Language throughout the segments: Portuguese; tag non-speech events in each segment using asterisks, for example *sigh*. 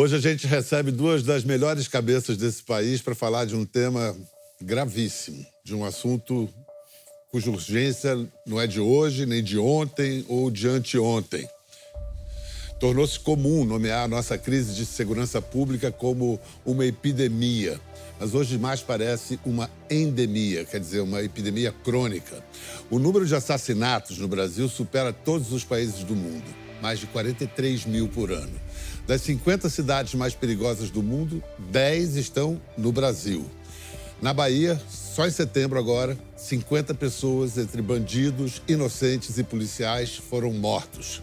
Hoje a gente recebe duas das melhores cabeças desse país para falar de um tema gravíssimo, de um assunto cuja urgência não é de hoje, nem de ontem ou de anteontem. Tornou-se comum nomear a nossa crise de segurança pública como uma epidemia, mas hoje mais parece uma endemia, quer dizer, uma epidemia crônica. O número de assassinatos no Brasil supera todos os países do mundo, mais de 43 mil por ano. Das 50 cidades mais perigosas do mundo, 10 estão no Brasil. Na Bahia, só em setembro agora, 50 pessoas, entre bandidos, inocentes e policiais, foram mortos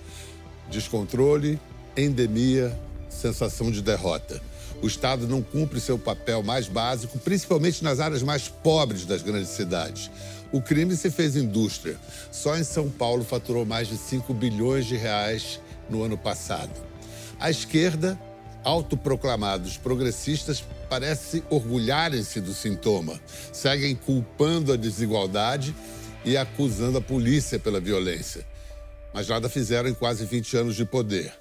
descontrole, endemia, sensação de derrota. O Estado não cumpre seu papel mais básico, principalmente nas áreas mais pobres das grandes cidades. O crime se fez indústria. Só em São Paulo faturou mais de 5 bilhões de reais no ano passado. A esquerda, autoproclamados progressistas, parece orgulharem-se do sintoma. Seguem culpando a desigualdade e acusando a polícia pela violência mas nada fizeram em quase 20 anos de poder.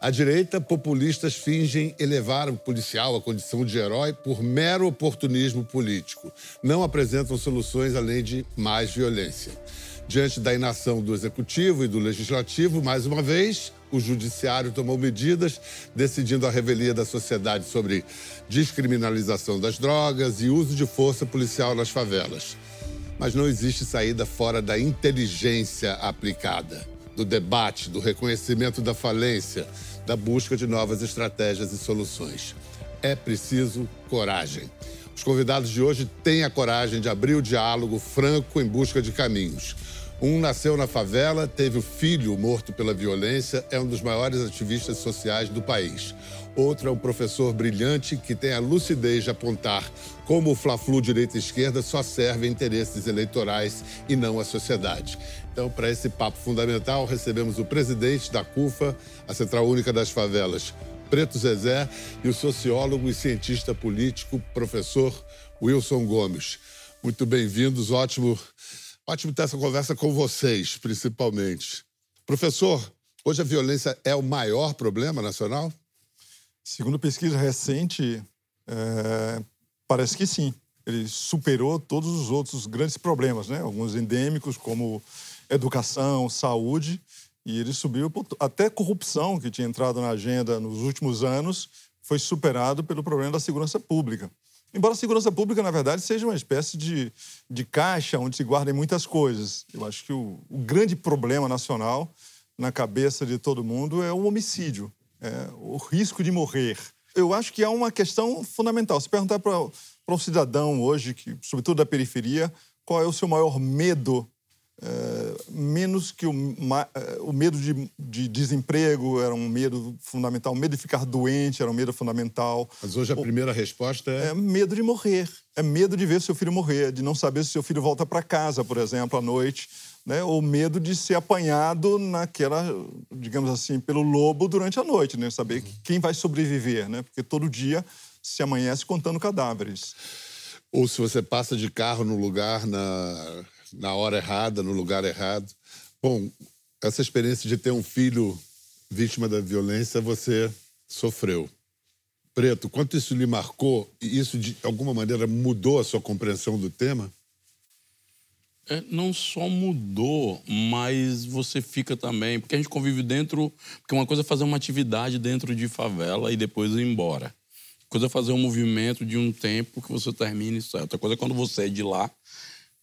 À direita, populistas fingem elevar o policial à condição de herói por mero oportunismo político. Não apresentam soluções além de mais violência. Diante da inação do executivo e do legislativo, mais uma vez, o judiciário tomou medidas, decidindo a revelia da sociedade sobre descriminalização das drogas e uso de força policial nas favelas. Mas não existe saída fora da inteligência aplicada do debate, do reconhecimento da falência, da busca de novas estratégias e soluções. É preciso coragem. Os convidados de hoje têm a coragem de abrir o diálogo franco em busca de caminhos. Um nasceu na favela, teve o filho morto pela violência, é um dos maiores ativistas sociais do país. Outro é um professor brilhante que tem a lucidez de apontar como o Fla-Flu direita e esquerda só serve a interesses eleitorais e não a sociedade. Então, para esse papo fundamental, recebemos o presidente da CUFA, a Central Única das Favelas, Preto Zezé, e o sociólogo e cientista político, professor Wilson Gomes. Muito bem-vindos, ótimo, ótimo ter essa conversa com vocês, principalmente. Professor, hoje a violência é o maior problema nacional? Segundo pesquisa recente, é, parece que sim. Ele superou todos os outros grandes problemas, né? Alguns endêmicos, como educação, saúde, e ele subiu até corrupção, que tinha entrado na agenda nos últimos anos, foi superado pelo problema da segurança pública. Embora a segurança pública, na verdade, seja uma espécie de, de caixa onde se guardem muitas coisas. Eu acho que o, o grande problema nacional, na cabeça de todo mundo, é o homicídio, é o risco de morrer. Eu acho que há uma questão fundamental. Se perguntar para um cidadão hoje, que, sobretudo da periferia, qual é o seu maior medo Uh, menos que o, uh, o medo de, de, desemprego era um medo fundamental, o medo de ficar doente era um medo fundamental. Mas hoje a o, primeira resposta é... É medo de morrer, é medo de ver seu filho morrer, de não saber se seu filho volta para casa, por exemplo, à noite, né? ou medo de ser apanhado naquela, digamos assim, pelo lobo durante a noite, né? saber uhum. quem vai sobreviver, né? porque todo dia se amanhece contando cadáveres. Ou se você passa de carro no lugar na na hora errada, no lugar errado. Bom, essa experiência de ter um filho vítima da violência, você sofreu. Preto, quanto isso lhe marcou e isso de alguma maneira mudou a sua compreensão do tema? É, não só mudou, mas você fica também. Porque a gente convive dentro. Porque uma coisa é fazer uma atividade dentro de favela e depois ir embora. Coisa é fazer um movimento de um tempo que você termine certo. Outra coisa é quando você é de lá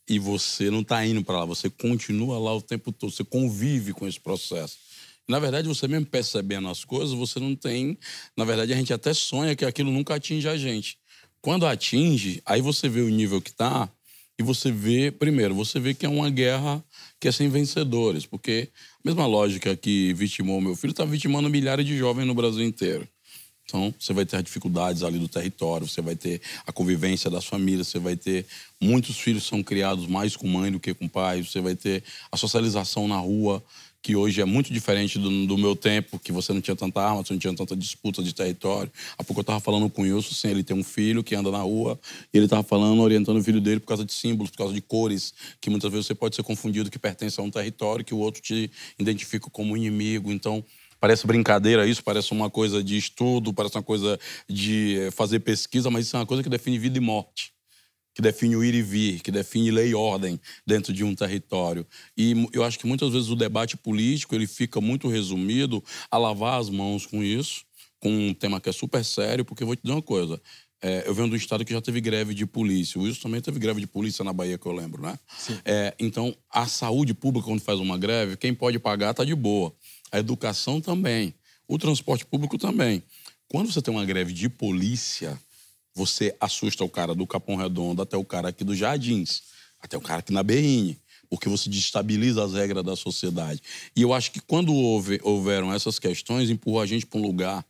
e você não está indo para lá, você continua lá o tempo todo, você convive com esse processo. Na verdade, você mesmo percebendo as coisas, você não tem. Na verdade, a gente até sonha que aquilo nunca atinge a gente. Quando atinge, aí você vê o nível que está e você vê, primeiro, você vê que é uma guerra que é sem vencedores, porque a mesma lógica que vitimou meu filho está vitimando milhares de jovens no Brasil inteiro. Então, você vai ter as dificuldades ali do território, você vai ter a convivência das famílias, você vai ter muitos filhos são criados mais com mãe do que com pai, você vai ter a socialização na rua, que hoje é muito diferente do, do, meu tempo, que você não tinha tanta arma, você não tinha tanta disputa de território. Há pouco eu estava falando com o Wilson, sem ele ter um filho que anda na rua, e ele estava falando, orientando o filho dele por causa de símbolos, por causa de cores, que muitas vezes você pode ser confundido que pertence a um território, que o outro te identifica como inimigo. Então, Parece brincadeira isso, parece uma coisa de estudo, parece uma coisa de eh, fazer pesquisa, mas isso é uma coisa que define vida e morte que define o ir e vir, que define lei e ordem dentro de um território. E eu acho que muitas vezes o debate político ele fica muito resumido a lavar as mãos com isso, com um tema que é super sério, porque eu vou te dizer uma coisa. É, eu venho de um estado que já teve greve de polícia. O Wilson também teve greve de polícia na Bahia, que eu lembro, né? É, então, a saúde pública, quando faz uma greve, quem pode pagar está de boa. A educação também. O transporte público também. Quando você tem uma greve de polícia, você assusta o cara do Capão Redondo até o cara aqui dos Jardins, até o cara aqui na Berrine, porque você destabiliza as regras da sociedade. E eu acho que quando houve, houveram essas questões, empurrou a gente para um lugar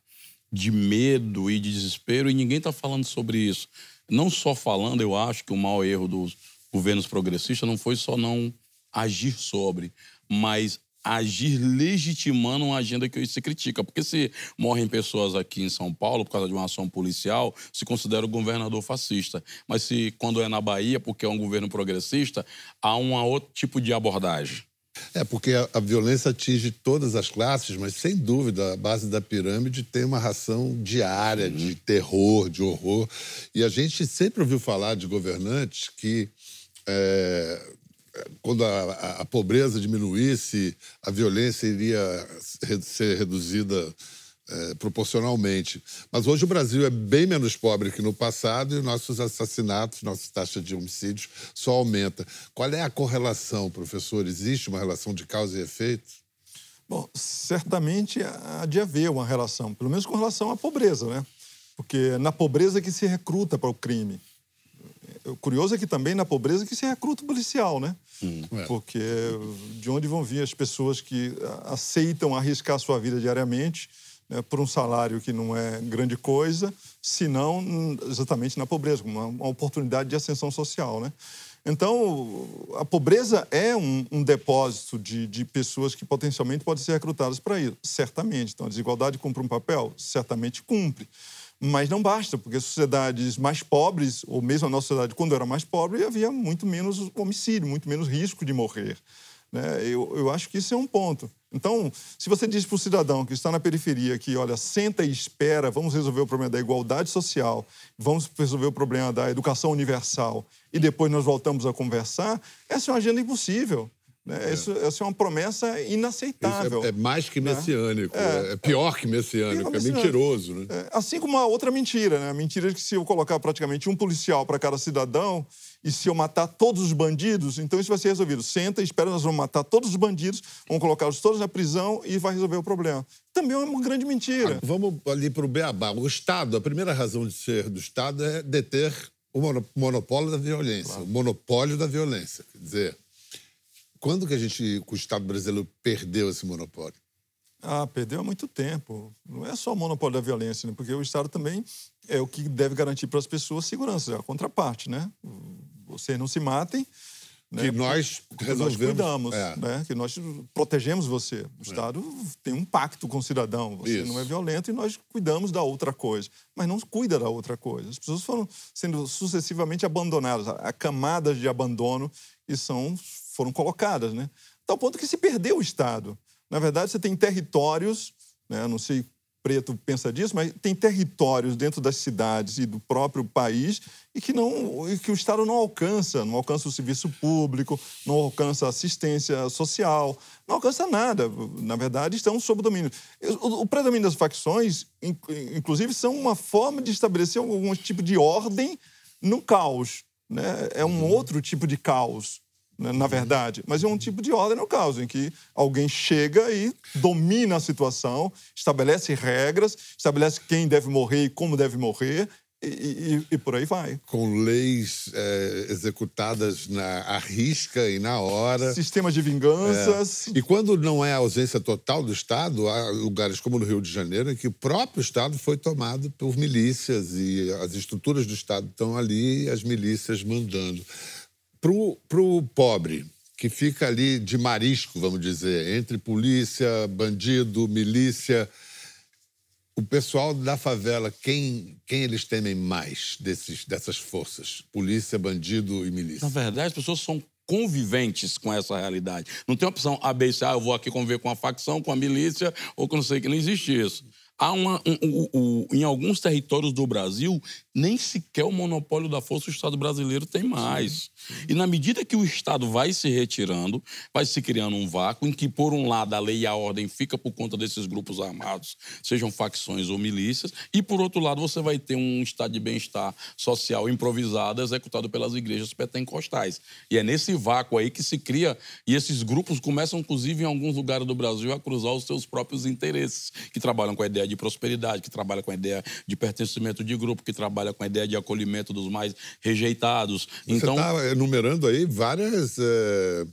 de medo e de desespero, e ninguém está falando sobre isso. Não só falando, eu acho que o maior erro dos governos progressistas não foi só não agir sobre, mas agir legitimando uma agenda que hoje se critica. Porque se morrem pessoas aqui em São Paulo por causa de uma ação policial, se considera o governador fascista. Mas se quando é na Bahia, porque é um governo progressista, há um outro tipo de abordagem. É, porque a, a, violência atinge todas as classes, mas sem dúvida a base da pirâmide tem uma ração diária uhum. de terror, de horror. E a gente sempre ouviu falar de governantes que é, quando a, a, pobreza diminuísse, a violência iria ser reduzida é, proporcionalmente. Mas hoje o Brasil é bem menos pobre que no passado e nossos assassinatos, nossa taxa de homicídios só aumenta. Qual é a correlação, professor? Existe uma relação de causa e efeito? Bom, certamente há de haver uma relação, pelo menos com relação à pobreza, né? Porque na pobreza que se recruta para o crime. Curioso é que também na pobreza que se recruta o policial, né? Hum. Porque de onde vão vir as pessoas que aceitam arriscar a sua vida diariamente né, por um salário que não é grande coisa, senão exatamente na pobreza, uma, uma oportunidade de ascensão social, né? Então, a pobreza é um, um depósito de, de, pessoas que potencialmente podem ser recrutadas para isso, certamente. Então, a desigualdade cumpre um papel? Certamente cumpre. Mas não basta, porque sociedades mais pobres, ou mesmo a nossa sociedade, quando era mais pobre, havia muito menos homicídio, muito menos risco de morrer. Né? Eu, eu acho que isso é um ponto. Então, se você diz para o cidadão que está na periferia que, olha, senta e espera, vamos resolver o problema da igualdade social, vamos resolver o problema da educação universal e depois nós voltamos a conversar, essa é uma agenda impossível. Né? É. Isso, essa é uma promessa inaceitável. É, é, mais que né? messiânico, né? é, pior que messiânico, é mentiroso. Né? É, assim como uma outra mentira, né? a mentira de que se eu colocar praticamente um policial para cada cidadão e se eu matar todos os bandidos, então isso vai ser resolvido. Senta, espera, nós vamos matar todos os bandidos, vamos colocá-los todos na prisão e vai resolver o problema. Também é uma grande mentira. Ah, vamos ali para o Beabá. O Estado, a primeira razão de ser do Estado é deter o monopólio da violência, claro. o monopólio da violência. Quer dizer, quando que a gente, o Estado brasileiro, perdeu esse monopólio? Ah, perdeu há muito tempo. Não é só o monopólio da violência, né? porque o Estado também é o que deve garantir para as pessoas segurança, é a contraparte, né? Vocês não se matem. Né? Que nós resolvemos. Nós cuidamos, é. né? Que nós protegemos você. O Estado é. tem um pacto com o cidadão. Você Isso. não é violento e nós cuidamos da outra coisa. Mas não cuida da outra coisa. As pessoas foram sendo sucessivamente abandonadas. Há camadas de abandono e são foram colocadas, né? Tal ponto que se perdeu o Estado. Na verdade, você tem territórios, né? não sei Preto pensa disso, mas tem territórios dentro das cidades e do próprio país e que não e que o Estado não alcança, não alcança o serviço público, não alcança assistência social, não alcança nada. Na verdade, estão sob domínio. O, o predomínio das facções, inclusive, são uma forma de estabelecer algum tipo de ordem no caos. Né? É um outro tipo de caos na verdade, mas é um tipo de ordem no caso, em que alguém chega e domina a situação, estabelece regras, estabelece quem deve morrer e como deve morrer, e, e, e, por aí vai. Com leis é, executadas na à risca e na hora. Sistemas de vinganças. É. E quando não é a ausência total do Estado, há lugares como no Rio de Janeiro em que o próprio Estado foi tomado por milícias e as estruturas do Estado estão ali e as milícias mandando para o pobre, que fica ali de marisco, vamos dizer, entre polícia, bandido, milícia, o pessoal da favela, quem, quem eles temem mais desses, dessas forças? Polícia, bandido e milícia? Na verdade, as pessoas são conviventes com essa realidade. Não tem opção A, B, C, ah, eu vou aqui conviver com a facção, com a milícia, ou com não sei que. Não existe isso. Há uma, um, um, um, em alguns territórios do Brasil, nem sequer o monopólio da força o Estado brasileiro tem mais. Sim, sim. E na medida que o Estado vai se retirando, vai se criando um vácuo em que, por um lado, a lei e a ordem fica por conta desses grupos armados, sejam facções ou milícias, e, por outro lado, você vai ter um estado de bem-estar social improvisado executado pelas igrejas pentecostais. E é nesse vácuo aí que se cria, e esses grupos começam, inclusive, em alguns lugares do Brasil, a cruzar os seus próprios interesses, que trabalham com a ideia de prosperidade, que trabalha com a ideia de pertencimento de grupo, que trabalha com a ideia de acolhimento dos mais rejeitados. Você está então... enumerando aí várias. É...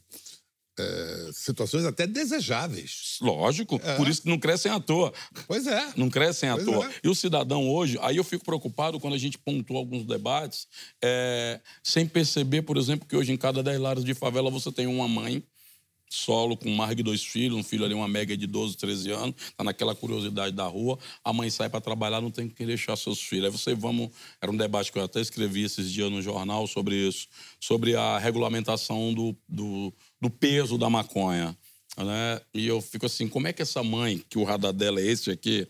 É, situações até desejáveis. Lógico, é. por isso que não crescem à toa. Pois é. Não crescem à toa. É. E o cidadão hoje, aí eu fico preocupado quando a gente pontua alguns debates, é, sem perceber, por exemplo, que hoje em cada 10 lares de favela você tem uma mãe solo com mais de dois filhos, um filho ali, uma média de 12, 13 anos, tá naquela curiosidade da rua, a mãe sai para trabalhar, não tem que deixar seus filhos. Aí você vamos, era um debate que eu até escrevi esses dias no jornal sobre isso, sobre a regulamentação do, do, do peso da maconha, né? E eu fico assim, como é que essa mãe, que o radar dela é esse aqui,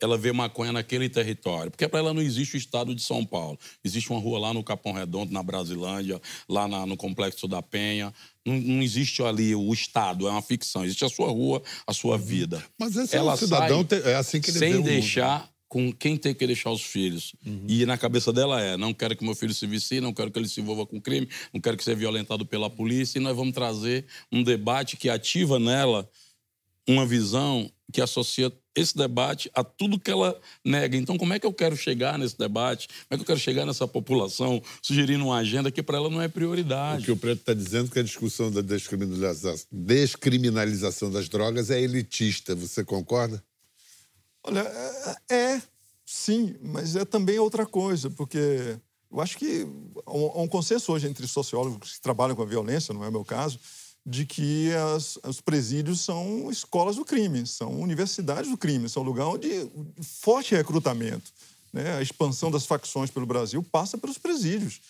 ela vê maconha naquele território. Porque para ela não existe o estado de São Paulo. Existe uma rua lá no Capão Redondo, na Brasilândia, lá na, no Complexo da Penha. Não, não, existe ali o estado, é uma ficção. Existe a sua rua, a sua vida. Mas esse ela é um cidadão, é assim que ele Sem deixar com quem tem que deixar os filhos. Uhum. E na cabeça dela é: não quero que meu filho se vicie, não quero que ele se envolva com crime, não quero que seja violentado pela polícia. E nós vamos trazer um debate que ativa nela uma visão que associa esse debate a tudo que ela nega. Então, como é que eu quero chegar nesse debate? Como é que eu quero chegar nessa população sugerindo uma agenda que para ela não é prioridade? O que o Preto está dizendo é que a discussão da descriminalização das drogas é elitista. Você concorda? Olha, é, é sim, mas é também outra coisa, porque eu acho que há um consenso hoje entre sociólogos que trabalham com a violência, não é o meu caso, de que as, os presídios são escolas do crime, são universidades do crime, são lugar onde forte recrutamento. Né? A expansão das facções pelo Brasil passa pelos presídios.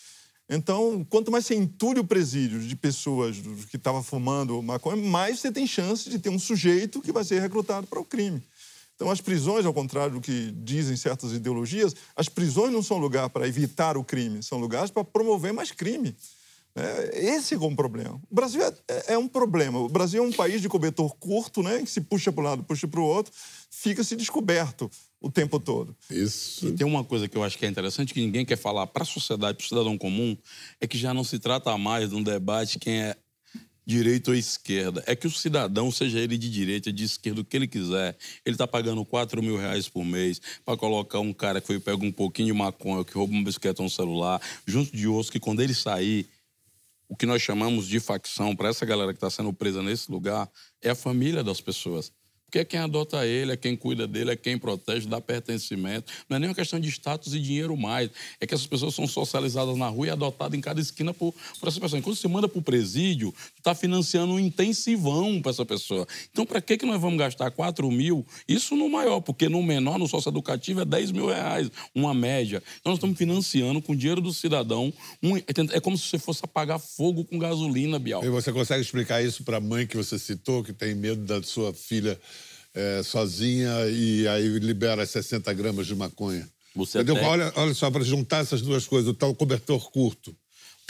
Então, quanto mais você entulha o presídio de pessoas que estavam fumando maconha, mais você tem chance de ter um sujeito que vai ser recrutado para o crime. Então, as prisões, ao contrário do que dizem certas ideologias, as prisões não são lugar para evitar o crime, são lugares para promover mais crime. É, esse é um problema. O Brasil é, é, é, um problema. O Brasil é um país de cobertor curto, né? Que se puxa para um lado, puxa para o outro, fica-se descoberto o tempo todo. Isso. E tem uma coisa que eu acho que é interessante, que ninguém quer falar para a sociedade, para o cidadão comum, é que já não se trata mais de um debate quem é direita ou esquerda. É que o cidadão, seja ele de direita, de esquerda, o que ele quiser, ele está pagando 4 mil reais por mês para colocar um cara que foi pega um pouquinho de maconha, que rouba uma bicicleta ou um celular, junto de outros que quando ele sair, o que nós chamamos de facção para essa galera que está sendo presa nesse lugar é a família das pessoas. Porque é quem adota ele, é quem cuida dele, é quem protege, dá pertencimento. Não é nem uma questão de status e dinheiro mais. É que essas pessoas são socializadas na rua e adotadas em cada esquina por, por essa pessoa. Quando você manda para o presídio, está financiando um intensivão para essa pessoa. Então, para que, que nós vamos gastar 4 mil? Isso no maior, porque no menor, no socioeducativo, é 10 mil reais, uma média. Então, nós estamos financiando com o dinheiro do cidadão. Um, é como se você fosse apagar fogo com gasolina, Bial. E você consegue explicar isso para a mãe que você citou, que tem medo da sua filha é, sozinha e aí libera 60 gramas de maconha. Você Entendeu? Até... Olha, olha só, para juntar essas duas coisas, o tal cobertor curto.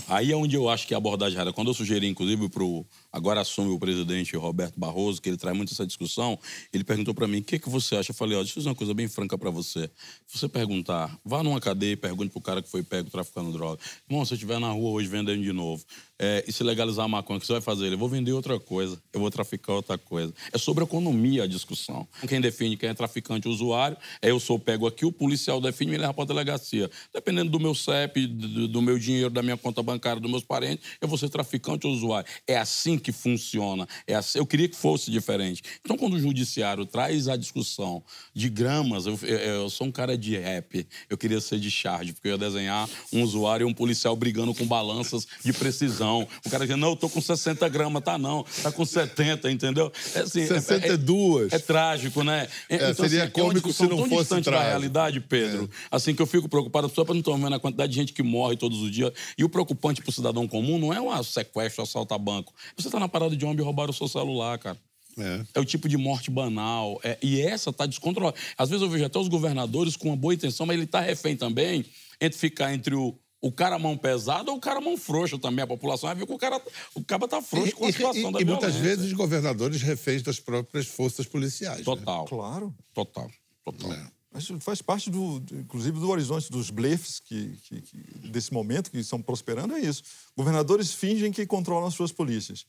Aí é onde eu acho que a abordagem errada. Quando eu sugeri, inclusive, para o agora assume o presidente Roberto Barroso, que ele traz muito essa discussão, ele perguntou para mim, o que, que você acha? Eu falei, ó, deixa eu dizer uma coisa bem franca para você. Se você perguntar, vá numa cadeia e pergunte pro cara que foi pego traficando droga. Irmão, se eu estiver na rua hoje vendendo de novo, é, e se legalizar a maconha, o que você vai fazer? Eu vou vender outra coisa, eu vou traficar outra coisa. É sobre economia a discussão. Quem define quem é traficante usuário, é eu sou pego aqui, o policial define e me leva para a delegacia. Dependendo do meu CEP, do, do meu dinheiro, da minha conta bancária, dos meus parentes, eu vou ser traficante ou usuário. É assim que funciona. É assim, eu queria que fosse diferente. Então, quando o judiciário traz a discussão de gramas, eu, eu, eu sou um cara de rap, eu queria ser de charge, porque eu ia desenhar um usuário e um policial brigando com balanças de precisão. O cara dizendo, não, eu tô com 60 gramas, tá não, tá com 70, entendeu? É assim, 62. É, é, é trágico, né? É, então, seria assim, cômico se não tão fosse distante trágico. da realidade, Pedro. É. Assim que eu fico preocupado só para não estar vendo a quantidade de gente que morre todos os dias. E o preocupante para o cidadão comum não é um sequestro, assalto a banco. Você está na parada de ônibus e roubaram o seu celular, cara. É. é. o tipo de morte banal. É, e essa está descontrolada. Às vezes eu vejo até os governadores com uma boa intenção, mas ele está refém também entre ficar entre o, o cara mão pesada ou o cara mão frouxa também. A população vai ver que o cara o cara tá frouxo e, com a situação e, da E muitas vezes governadores reféns das próprias forças policiais. Né? Total. Né? Claro. Total. Total. É. Mas faz parte, do, inclusive, do horizonte dos blefs que, que, que, desse momento que estão prosperando, é isso. Governadores fingem que controlam as suas polícias.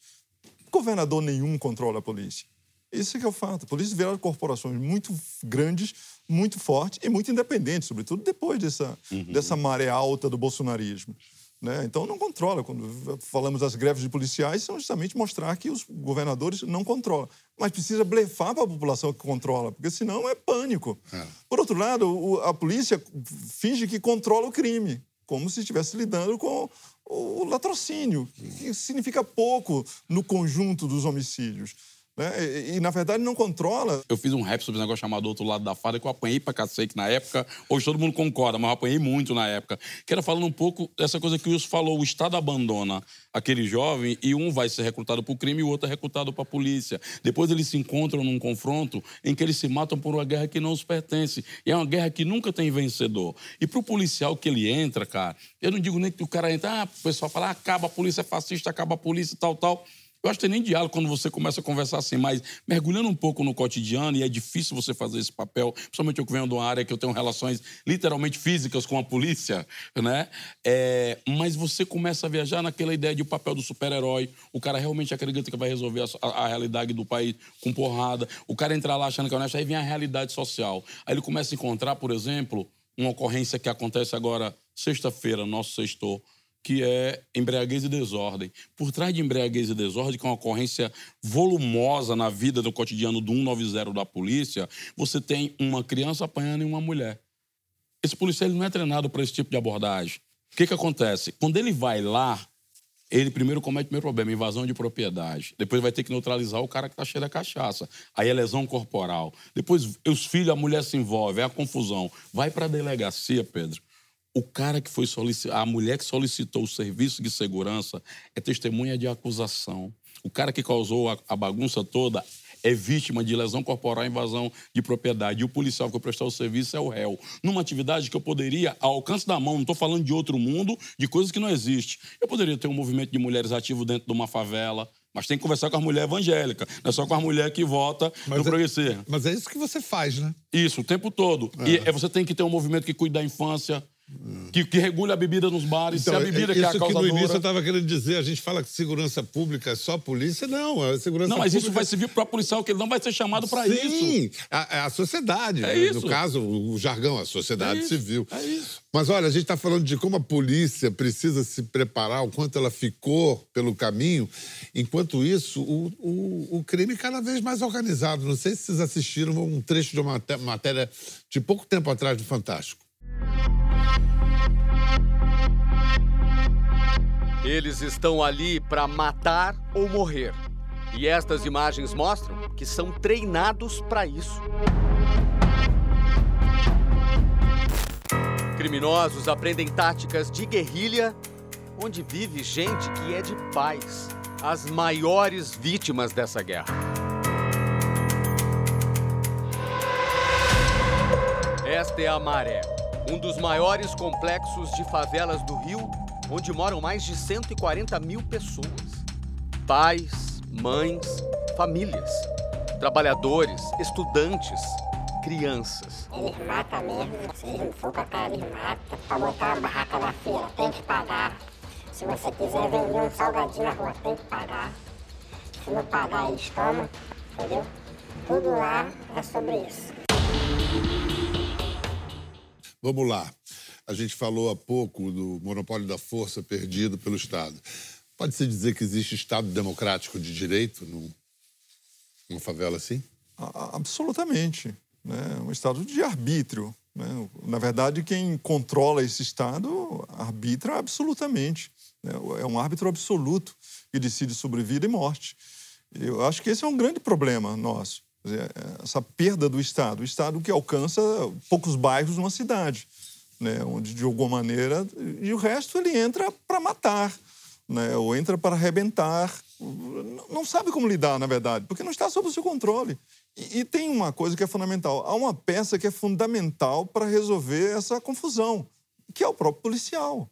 Governador nenhum controla a polícia. Esse é o fato. A polícia viraram corporações muito grandes, muito fortes e muito independentes, sobretudo depois dessa, uhum. dessa maré alta do bolsonarismo. Né? Então, não controla. Quando falamos das greves de policiais, são justamente mostrar que os governadores não controlam. Mas precisa blefar para a população que controla, porque senão é pânico. É. Por outro lado, a polícia finge que controla o crime, como se estivesse lidando com o latrocínio, que significa pouco no conjunto dos homicídios. Né? E, e, na verdade, não controla. Eu fiz um rap sobre um negócio chamado Outro Lado da Fada, que eu apanhei pra cacete na época. Hoje todo mundo concorda, mas eu apanhei muito na época. Que era falando um pouco dessa coisa que o Wilson falou: o Estado abandona aquele jovem e um vai ser recrutado para o crime e o outro é recrutado para a polícia. Depois eles se encontram num confronto em que eles se matam por uma guerra que não os pertence. E é uma guerra que nunca tem vencedor. E para o policial que ele entra, cara, eu não digo nem que o cara entra, ah, o pessoal fala, ah, acaba a polícia é fascista, acaba a polícia tal, tal. Eu acho que tem nem diálogo quando você começa a conversar assim, mas mergulhando um pouco no cotidiano, e é difícil você fazer esse papel, principalmente eu que venho de uma área que eu tenho relações literalmente físicas com a polícia, né? É, mas você começa a viajar naquela ideia de o papel do super-herói, o cara realmente acredita que vai resolver a, a, realidade do país com porrada, o cara entra lá achando que é honesto, aí vem a realidade social. Aí ele começa a encontrar, por exemplo, uma ocorrência que acontece agora sexta-feira, nosso sextor, que é embriaguez e desordem. Por trás de embriaguez e desordem, que é uma ocorrência volumosa na vida do cotidiano do 190 da polícia, você tem uma criança apanhando e uma mulher. Esse policial não é treinado para esse tipo de abordagem. O que, que acontece? Quando ele vai lá, ele primeiro comete o primeiro problema, invasão de propriedade. Depois vai ter que neutralizar o cara que está cheio da cachaça. Aí é lesão corporal. Depois os filhos, a mulher se envolve, é a confusão. Vai para a delegacia, Pedro o cara que foi solicitar, a mulher que solicitou o serviço de segurança é testemunha de acusação. O cara que causou a, a bagunça toda é vítima de lesão corporal e invasão de propriedade. E o policial que foi prestar o serviço é o réu. Numa atividade que eu poderia, ao alcance da mão, não estou falando de outro mundo, de coisas que não existem. Eu poderia ter um movimento de mulheres ativo dentro de uma favela, mas tem que conversar com a mulher evangélica, não é só com a mulher que vota mas no é, progressismo. Mas é isso que você faz, né? Isso, o tempo todo. É. E é, você tem que ter um movimento que cuide da infância, que, que regule a bebida nos bares, então, se a então, bebida que é a causadora... que no início eu estava querendo dizer, a gente fala que segurança pública é só polícia, não, a segurança Não, mas pública... isso vai servir para o policial, que ele não vai ser chamado para isso. Sim, a, a sociedade, é isso. no caso, o jargão, a sociedade é civil. É isso. Mas olha, a gente está falando de como a polícia precisa se preparar, o quanto ela ficou pelo caminho. Enquanto isso, o, o, o crime cada vez mais organizado. Não sei se vocês assistiram um trecho de uma matéria de pouco tempo atrás do Fantástico. Eles estão ali para matar ou morrer. E estas imagens mostram que são treinados para isso. Criminosos aprendem táticas de guerrilha, onde vive gente que é de paz, as maiores vítimas dessa guerra. Esta é a Maré, um dos maiores complexos de favelas do Rio onde moram mais de 140 mil pessoas. Pais, mães, famílias, trabalhadores, estudantes, crianças. Eles matam mesmo, se eles não for pra cá, eles matam. Pra botar uma barraca na feira, tem que pagar. Se você quiser vender um salgadinho na rua, tem que pagar. Se não pagar, eles tomam, entendeu? Tudo lá é sobre isso. Vamos lá. A gente falou há pouco do monopólio da força perdido pelo Estado. Pode-se dizer que existe Estado democrático de direito numa favela assim? Absolutamente. Né? Um Estado de arbítrio. Né? Na verdade, quem controla esse Estado arbitra absolutamente. Né? É um árbitro absoluto que decide sobre vida e morte. Eu acho que esse é um grande problema nosso. Essa perda do Estado. O Estado que alcança poucos bairros numa cidade, né? onde, de alguma maneira, e o resto ele entra para matar, né? ou entra para arrebentar. Não sabe como lidar, na verdade, porque não está sob o seu controle. E, e tem uma coisa que é fundamental: há uma peça que é fundamental para resolver essa confusão, que é o próprio policial.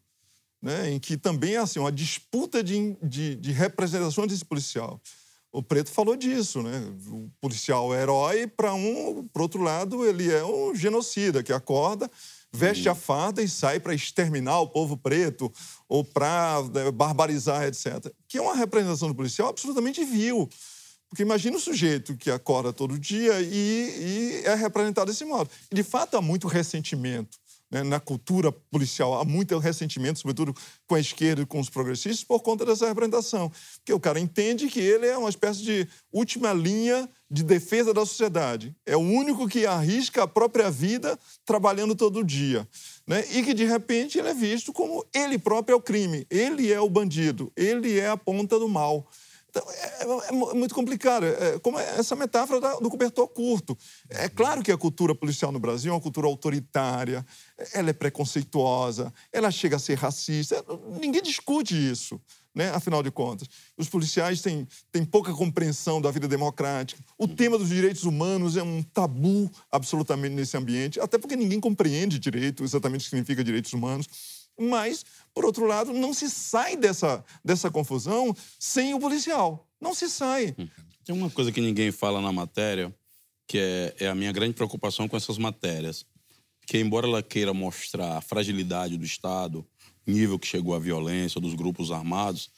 Né, em que também é assim, uma disputa de, de, de representação desse policial. O Preto falou disso, né? O policial é herói, para um, por outro lado, ele é um genocida que acorda, veste a farda e sai para exterminar o povo preto ou para né, barbarizar, etc. Que é uma representação do policial absolutamente vil. Porque imagina o sujeito que acorda todo dia e, e é representado desse modo. E, de fato, há muito ressentimento. Né? Na cultura policial há muito ressentimento, sobretudo com a esquerda e com os progressistas, por conta dessa representação. Porque o cara entende que ele é uma espécie de última linha de defesa da sociedade. É o único que arrisca a própria vida trabalhando todo dia. Né? E que, de repente, ele é visto como ele próprio é o crime, ele é o bandido, ele é a ponta do mal. Então, é, é, é, muito complicado. É, como é essa metáfora do cobertor curto. É claro que a cultura policial no Brasil é uma cultura autoritária, ela é preconceituosa, ela chega a ser racista. Ninguém discute isso, né? afinal de contas. Os policiais têm, têm pouca compreensão da vida democrática. O tema dos direitos humanos é um tabu absolutamente nesse ambiente, até porque ninguém compreende direito exatamente o que significa direitos humanos. Mas, por outro lado, não se sai dessa, dessa confusão sem o policial. Não se sai. Hum. Tem uma coisa que ninguém fala na matéria, que é, é a minha grande preocupação com essas matérias. Que, embora ela queira mostrar a fragilidade do Estado, o nível que chegou a violência dos grupos armados,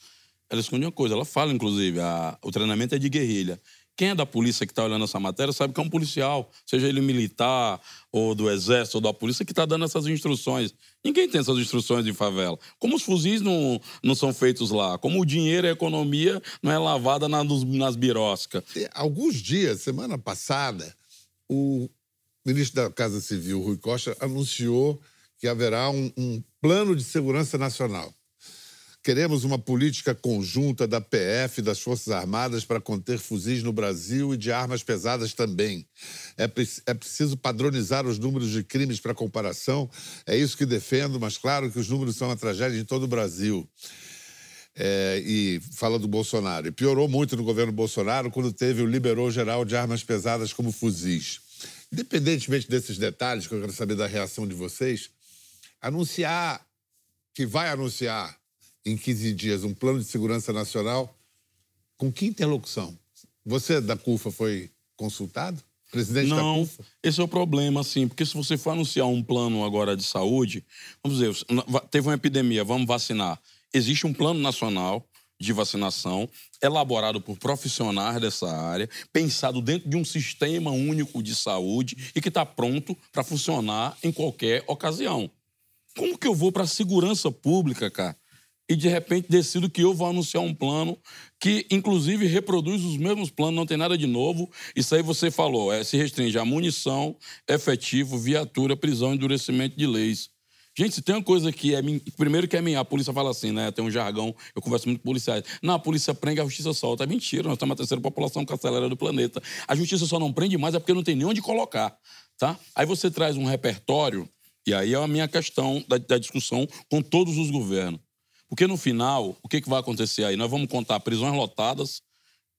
ela esconde uma coisa. Ela fala, inclusive, a, o treinamento é de guerrilha. Quem é da polícia que está olhando essa matéria sabe que é um policial, seja ele militar ou do exército ou da polícia, que está dando essas instruções. Ninguém tem essas instruções de favela. Como os fuzis não, não são feitos lá, como o dinheiro e a economia não é lavada na, nas biroscas. Alguns dias, semana passada, o ministro da Casa Civil, Rui Costa, anunciou que haverá um, um plano de segurança nacional. Queremos uma política conjunta da PF das Forças Armadas para conter fuzis no Brasil e de armas pesadas também. É, é preciso padronizar os números de crimes para comparação. É isso que defendo, mas claro que os números são uma tragédia em todo o Brasil. É, e fala do Bolsonaro. E piorou muito no governo Bolsonaro quando teve o liberou geral de armas pesadas como fuzis. Independentemente desses detalhes, que eu quero saber da reação de vocês, anunciar que vai anunciar em 15 dias um plano de segurança nacional, com que interlocução? Você da CUFA foi consultado? Presidente Não, da CUFA? esse é o problema, assim, porque se você for anunciar um plano agora de saúde, vamos dizer, teve uma epidemia, vamos vacinar. Existe um plano nacional de vacinação, elaborado por profissionais dessa área, pensado dentro de um sistema único de saúde e que está pronto para funcionar em qualquer ocasião. Como que eu vou para a segurança pública, cara? E de repente decido que eu vou anunciar um plano que, inclusive, reproduz os mesmos planos, não tem nada de novo. Isso aí você falou, é, se restringe a munição, efetivo, viatura, prisão, endurecimento de leis. Gente, se tem uma coisa que é. Primeiro que é minha, a polícia fala assim, né? Tem um jargão, eu converso muito com policiais. Não, a polícia prende, a justiça solta. É mentira, nós estamos a terceira população carcerária do planeta. A justiça só não prende mais é porque não tem nem onde colocar. Tá? Aí você traz um repertório, e aí é a minha questão da, da discussão com todos os governos. Porque no final, o que, que vai acontecer aí? Nós vamos contar prisões lotadas,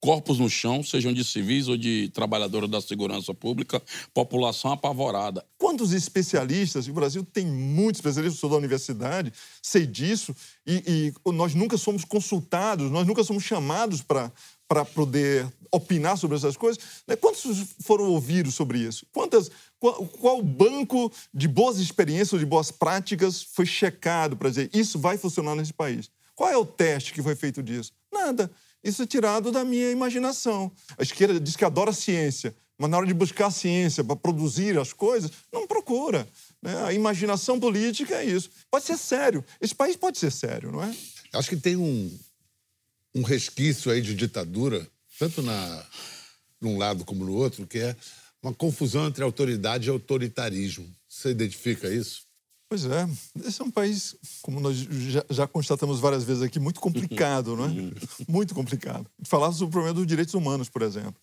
corpos no chão, sejam de civis ou de trabalhadores da segurança pública, população apavorada. Quantos especialistas, o Brasil tem muitos especialistas, sou da universidade, sei disso, e, e nós nunca somos consultados, nós nunca somos chamados para para poder opinar sobre essas coisas. Né? Quantos foram ouvidos sobre isso? Quantas, qual, qual banco de boas experiências ou de boas práticas foi checado para dizer isso vai funcionar nesse país? Qual é o teste que foi feito disso? Nada. Isso é tirado da minha imaginação. A esquerda diz que adora ciência, mas na hora de buscar ciência para produzir as coisas, não procura. Né? A imaginação política é isso. Pode ser sério. Esse país pode ser sério, não é? Acho que tem um, um resquício aí de ditadura, tanto na, num lado como no outro, que é uma confusão entre autoridade e autoritarismo. Você identifica isso? Pois é, esse é um país, como nós já, já constatamos várias vezes aqui, muito complicado, não é? *laughs* muito complicado. Falar sobre o problema dos direitos humanos, por exemplo.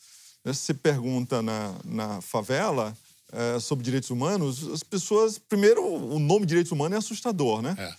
Se você pergunta na, na favela é, sobre direitos humanos, as pessoas. Primeiro, o nome direitos humanos é assustador, né? É.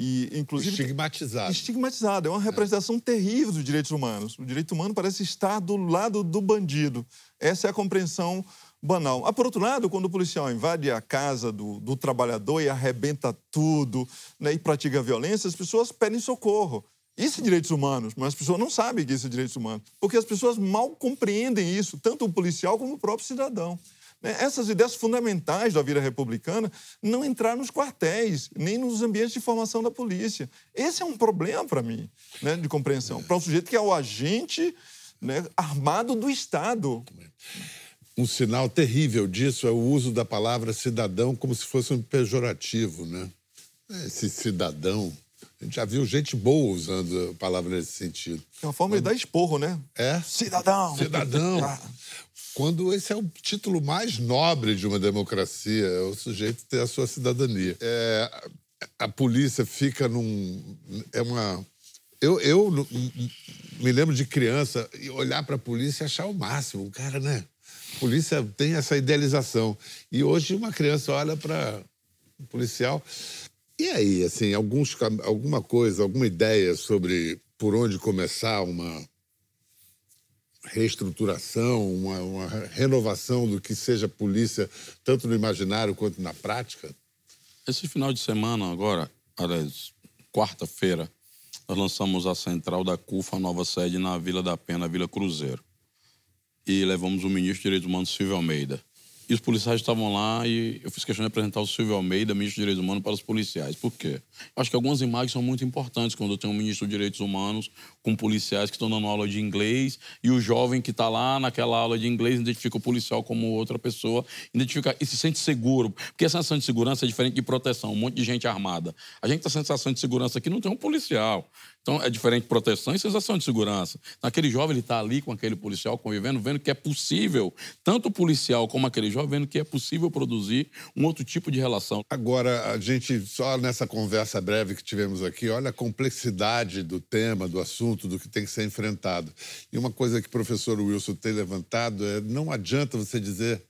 E, inclusive, estigmatizado. Estigmatizado. É uma representação é. terrível dos direitos humanos. O direito humano parece estar do lado do bandido. Essa é a compreensão banal. Ah, por outro lado, quando o policial invade a casa do, do trabalhador e arrebenta tudo né, e pratica violência, as pessoas pedem socorro. Isso é direitos humanos, mas as pessoas não sabem que isso é direitos humanos, porque as pessoas mal compreendem isso, tanto o policial como o próprio cidadão. Né, essas ideias fundamentais da vida republicana não entraram nos quartéis, nem nos ambientes de formação da polícia. Esse é um problema para mim, né, de compreensão. Para um sujeito que é o agente né, armado do Estado. Um sinal terrível disso é o uso da palavra cidadão como se fosse um pejorativo, né? Esse cidadão. A gente já viu gente boa usando a palavra nesse sentido. É uma forma Quando... de dar esporro, né? É. Cidadão. Cidadão. Ah. Quando esse é o título mais nobre de uma democracia, é o sujeito ter a sua cidadania. É, a polícia fica num. É uma. Eu, eu me lembro de criança e olhar para a polícia e achar o máximo. O cara, né? A polícia tem essa idealização. E hoje uma criança olha para o policial. E aí, assim, alguns, alguma coisa, alguma ideia sobre por onde começar uma reestruturação, uma, uma renovação do que seja polícia, tanto no imaginário quanto na prática? Esse final de semana, agora, aliás, quarta-feira, nós lançamos a central da CUFA, nova sede na Vila da Pena, Vila Cruzeiro e levamos o ministro de Direitos Humanos, Silvio Almeida. E os policiais estavam lá e eu fiz questão de apresentar o Silvio Almeida, ministro de Direitos Humanos, para os policiais. Por quê? Acho que algumas imagens são muito importantes quando tem um ministro de Direitos Humanos com policiais que estão dando aula de inglês e o jovem que está lá naquela aula de inglês identifica o policial como outra pessoa, identifica e se sente seguro. Porque a sensação de segurança é diferente de proteção, um monte de gente armada. A gente tem a sensação de segurança aqui, não tem um policial. Então é diferente proteção e sensação de segurança. Então, aquele jovem ele está ali com aquele policial convivendo, vendo que é possível, tanto o policial como aquele jovem, vendo que é possível produzir um outro tipo de relação. Agora, a gente, só nessa conversa breve que tivemos aqui, olha a complexidade do tema, do assunto, do que tem que ser enfrentado. E uma coisa que o professor Wilson tem levantado é: não adianta você dizer,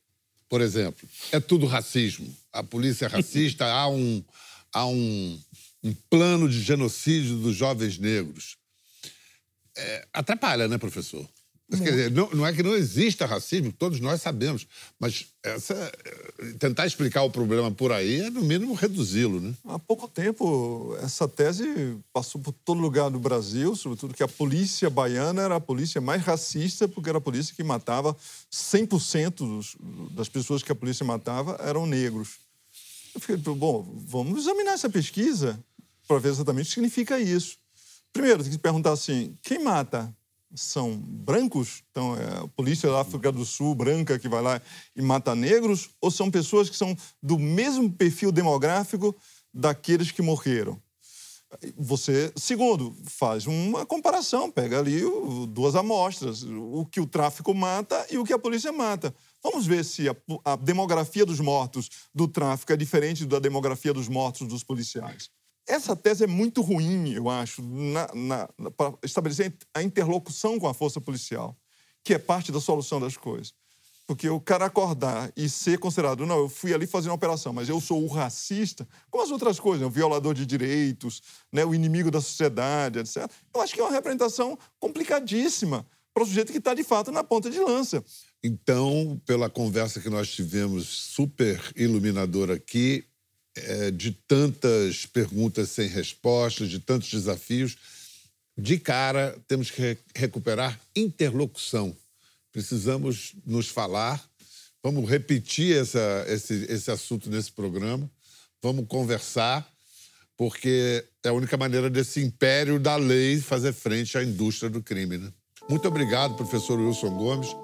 por exemplo, é tudo racismo. A polícia é racista, há um. Há um um plano de genocídio dos jovens negros. É, atrapalha, né, professor? Quer dizer, não, não, é que não exista racismo, todos nós sabemos, mas essa, tentar explicar o problema por aí é, no mínimo, reduzi-lo. Né? Há pouco tempo, essa tese passou por todo lugar do Brasil, sobretudo que a polícia baiana era a polícia mais racista, porque era a polícia que matava 100% dos, das pessoas que a polícia matava eram negros. Eu fiquei, bom, vamos examinar essa pesquisa para ver exatamente o que significa isso. Primeiro, tem que perguntar assim: quem mata? São brancos? Então, é a polícia da África do Sul, branca, que vai lá e mata negros? Ou são pessoas que são do mesmo perfil demográfico daqueles que morreram? Você, segundo, faz uma comparação, pega ali duas amostras, o que o tráfico mata e o que a polícia mata. Vamos ver se a, a demografia dos mortos do tráfico é diferente da demografia dos mortos dos policiais. Essa tese é muito ruim, eu acho, para estabelecer a interlocução com a força policial, que é parte da solução das coisas. Porque o cara acordar e ser considerado, não, eu fui ali fazer uma operação, mas eu sou o racista, como as outras coisas, né? o violador de direitos, né, o inimigo da sociedade, etc. Eu acho que é uma representação complicadíssima para o sujeito que está, de fato, na ponta de lança. Então, pela conversa que nós tivemos, super iluminadora aqui, é, de tantas perguntas sem respostas, de tantos desafios, de cara temos que re recuperar interlocução. Precisamos nos falar. Vamos repetir essa, esse, esse assunto nesse programa. Vamos conversar, porque é a única maneira desse império da lei fazer frente à indústria do crime. Né? Muito obrigado, professor Wilson Gomes.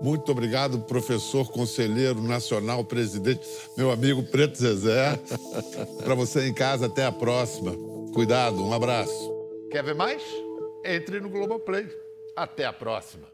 Muito obrigado, professor, conselheiro nacional, presidente, meu amigo Preto Zezé. *laughs* Para você em casa, até a próxima. Cuidado, um abraço. Quer ver mais? entre no Globoplay. Até a próxima.